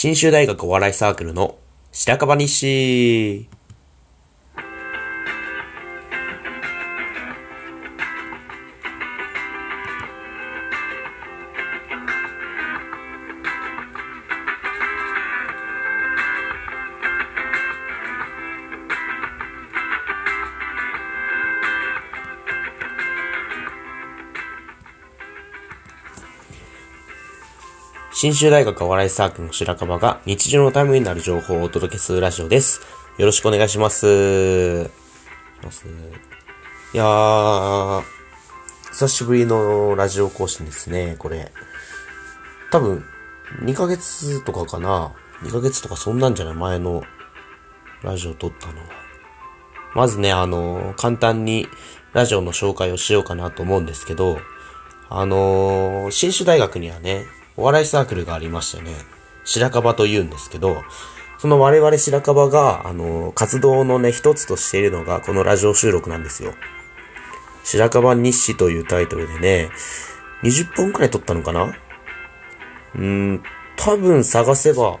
新州大学お笑いサークルの白樺西。新州大学お笑いサークルの白樺が日常のためになる情報をお届けするラジオです。よろしくお願いします。いやー、久しぶりのラジオ更新ですね、これ。多分、2ヶ月とかかな。2ヶ月とかそんなんじゃない前のラジオ撮ったのは。まずね、あの、簡単にラジオの紹介をしようかなと思うんですけど、あのー、新州大学にはね、お笑いサークルがありましてね、白樺と言うんですけど、その我々白樺が、あの、活動のね、一つとしているのが、このラジオ収録なんですよ。白樺日誌というタイトルでね、20本くらい撮ったのかな？うーん、多分探せば、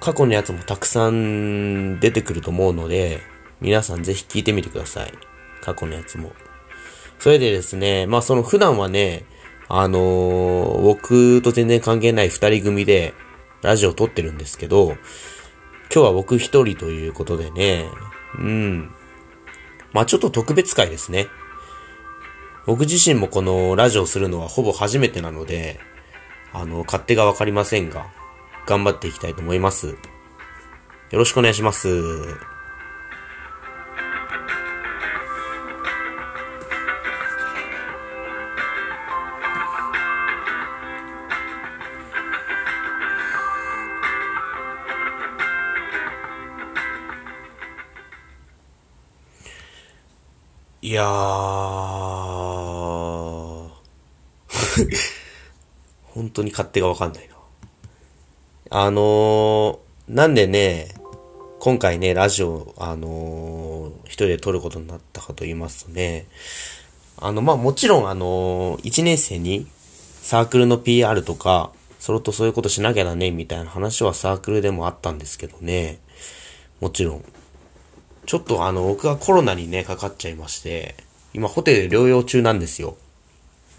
過去のやつもたくさん出てくると思うので、皆さんぜひ聞いてみてください。過去のやつも。それでですね、まあその普段はね、あのー僕と全然関係ない二人組でラジオ撮ってるんですけど、今日は僕一人ということでね、うん。まあちょっと特別会ですね。僕自身もこのラジオするのはほぼ初めてなので、あの、勝手がわかりませんが、頑張っていきたいと思います。よろしくお願いします。いやー、本当に勝手がわかんないな。あのー、なんでね、今回ね、ラジオ、あのー、一人で撮ることになったかと言いますとね、あの、まあ、もちろん、あのー、一年生にサークルの PR とか、それとそういうことしなきゃだね、みたいな話はサークルでもあったんですけどね、もちろん。ちょっとあの、僕がコロナにね、かかっちゃいまして、今ホテル療養中なんですよ。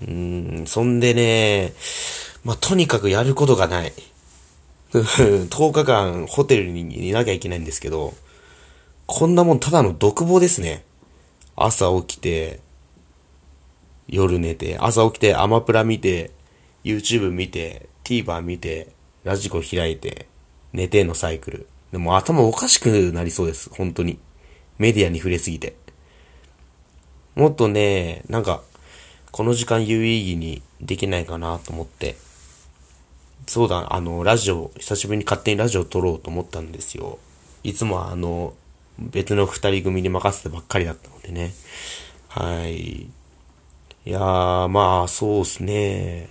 うーん、そんでね、まあ、とにかくやることがない。10日間ホテルにいなきゃいけないんですけど、こんなもんただの独房ですね。朝起きて、夜寝て、朝起きてアマプラ見て、YouTube 見て、TVer 見て、ラジコ開いて、寝てのサイクル。でも頭おかしくなりそうです。本当に。メディアに触れすぎて。もっとね、なんか、この時間有意義にできないかなと思って。そうだ、あの、ラジオ、久しぶりに勝手にラジオ撮ろうと思ったんですよ。いつもあの、別の二人組に任せてばっかりだったのでね。はい。いやー、まあ、そうっすね。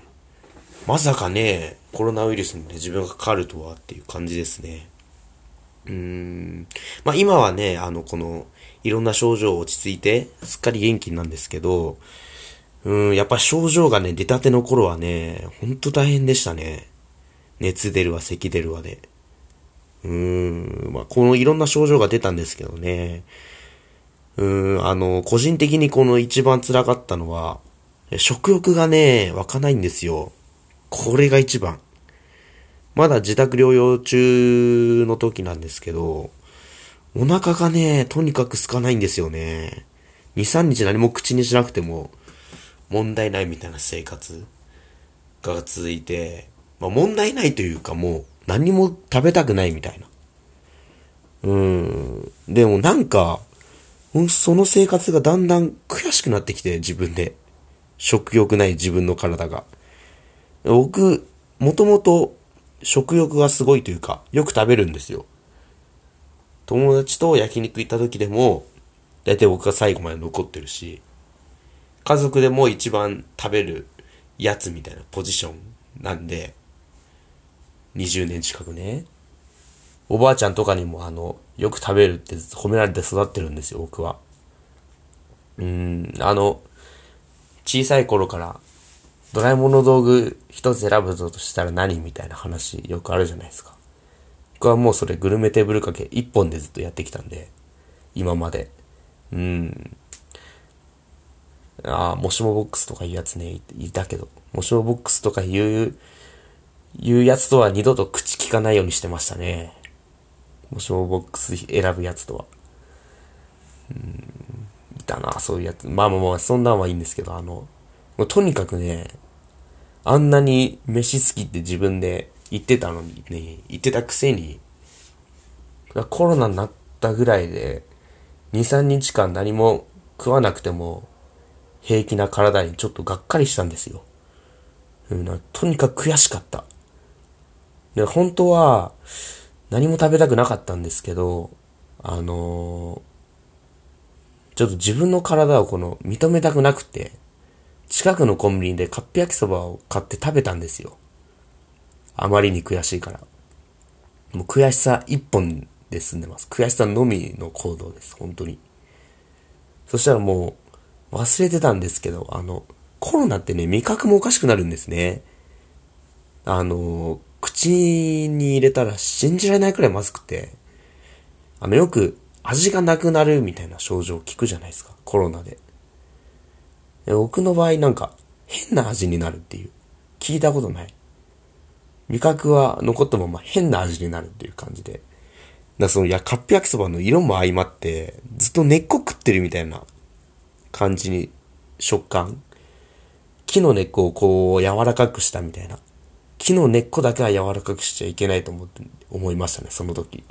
まさかね、コロナウイルスにね、自分がかかるとはっていう感じですね。うーん。まあ今はね、あの、この、いろんな症状落ち着いて、すっかり元気なんですけど、うん、やっぱ症状がね、出たての頃はね、ほんと大変でしたね。熱出るわ、咳出るわで。うーん、まあこのいろんな症状が出たんですけどね。うーん、あの、個人的にこの一番辛かったのは、食欲がね、湧かないんですよ。これが一番。まだ自宅療養中の時なんですけど、お腹がね、とにかく空かないんですよね。2、3日何も口にしなくても問題ないみたいな生活が続いて、まあ問題ないというかもう何も食べたくないみたいな。うん。でもなんか、その生活がだんだん悔しくなってきて、自分で。食欲ない自分の体が。僕、もともと食欲がすごいというか、よく食べるんですよ。友達と焼肉行った時でも、大体僕が最後まで残ってるし、家族でも一番食べるやつみたいなポジションなんで、20年近くね。おばあちゃんとかにもあの、よく食べるって褒められて育ってるんですよ、僕は。うん、あの、小さい頃から、ドラえもんの道具一つ選ぶとしたら何みたいな話よくあるじゃないですか。僕はもうそれグルメテーブルかけ一本でずっとやってきたんで、今まで。うん。ああ、もしもボックスとかいうやつね、いいたけど、もしもボックスとかいう、いうやつとは二度と口聞かないようにしてましたね。もしもボックス選ぶやつとは。うん、いたな、そういうやつ。まあまあまあ、そんなんはいいんですけど、あの、もうとにかくね、あんなに飯好きって自分で言ってたのにね、言ってたくせに、コロナになったぐらいで、2、3日間何も食わなくても平気な体にちょっとがっかりしたんですよ。うん、とにかく悔しかった。で、本当は何も食べたくなかったんですけど、あのーちょっと自分の体をこの認めたくなくて、近くのコンビニでカップ焼きそばを買って食べたんですよ。あまりに悔しいから。もう悔しさ一本で済んでます。悔しさのみの行動です。本当に。そしたらもう忘れてたんですけど、あの、コロナってね、味覚もおかしくなるんですね。あの、口に入れたら信じられないくらいまずくて、あの、よく味がなくなるみたいな症状を聞くじゃないですか。コロナで。僕の場合なんか変な味になるっていう。聞いたことない。味覚は残ったまま変な味になるっていう感じで。だからその、いや、カップ焼きそばの色も相まって、ずっと根っこ食ってるみたいな感じに、食感。木の根っこをこう、柔らかくしたみたいな。木の根っこだけは柔らかくしちゃいけないと思って、思いましたね、その時。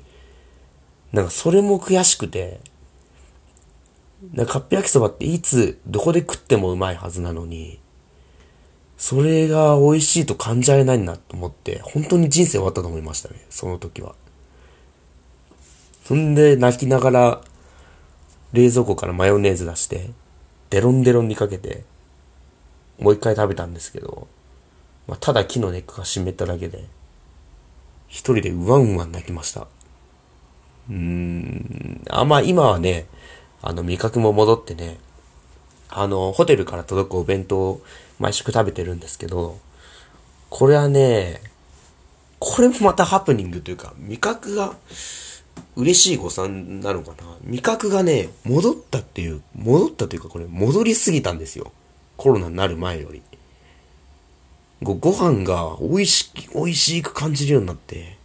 なんかそれも悔しくて、なカップ焼きそばっていつ、どこで食ってもうまいはずなのに、それが美味しいと感じられないなと思って、本当に人生終わったと思いましたね、その時は。そんで泣きながら、冷蔵庫からマヨネーズ出して、デロンデロンにかけて、もう一回食べたんですけど、まあ、ただ木の根っこが湿っただけで、一人でうわんうわん泣きました。うーん、あ、まあ今はね、あの味覚も戻ってね、あの、ホテルから届くお弁当を毎食食べてるんですけど、これはね、これもまたハプニングというか、味覚が嬉しい誤算なのかな。味覚がね、戻ったっていう、戻ったというかこれ戻りすぎたんですよ。コロナになる前より。ごご飯が美味しき、美味しく感じるようになって、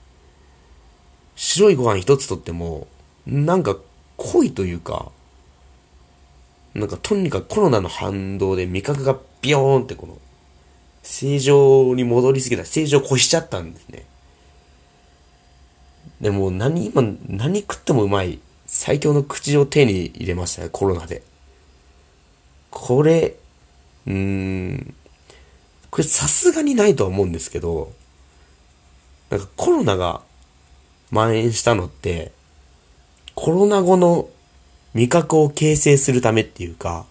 白いご飯一つとっても、なんか濃いというか、なんかとにかくコロナの反動で味覚がビヨーンってこの、正常に戻りすぎた、正常を越しちゃったんですね。でも何、今、何食ってもうまい、最強の口を手に入れましたね、コロナで。これ、うーん、これさすがにないとは思うんですけど、なんかコロナが蔓延したのって、コロナ後の味覚を形成するためっていうか、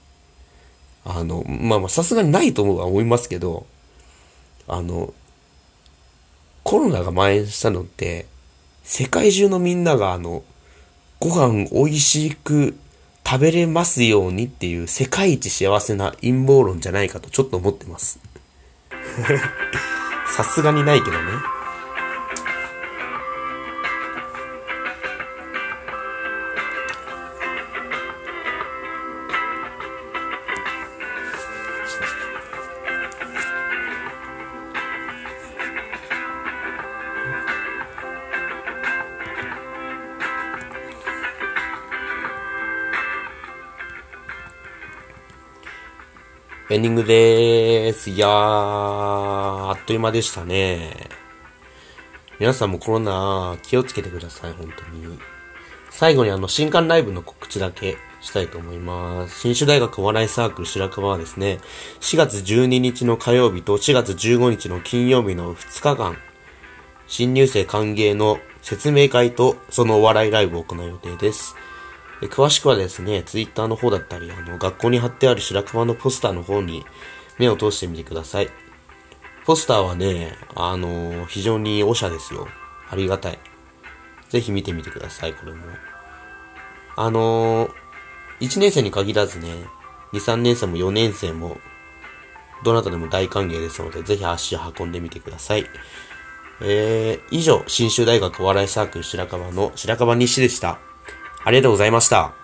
あの、まあまあさすがにないと思うは思いますけど、あの、コロナが蔓延したのって、世界中のみんながあの、ご飯美味しく食べれますようにっていう世界一幸せな陰謀論じゃないかとちょっと思ってます。さすがにないけどね。エンディングでーす。いやー、あっという間でしたね。皆さんもコロナ気をつけてください、本当に。最後にあの、新刊ライブの告知だけしたいと思います。新種大学お笑いサークル白川はですね、4月12日の火曜日と4月15日の金曜日の2日間、新入生歓迎の説明会とそのお笑いライブを行う予定です。詳しくはですね、ツイッターの方だったり、あの、学校に貼ってある白熊のポスターの方に目を通してみてください。ポスターはね、あの、非常におしゃですよ。ありがたい。ぜひ見てみてください、これも。あの、1年生に限らずね、2、3年生も4年生も、どなたでも大歓迎ですので、ぜひ足を運んでみてください。えー、以上、新州大学お笑いサークル白樺の白樺西でした。ありがとうございました。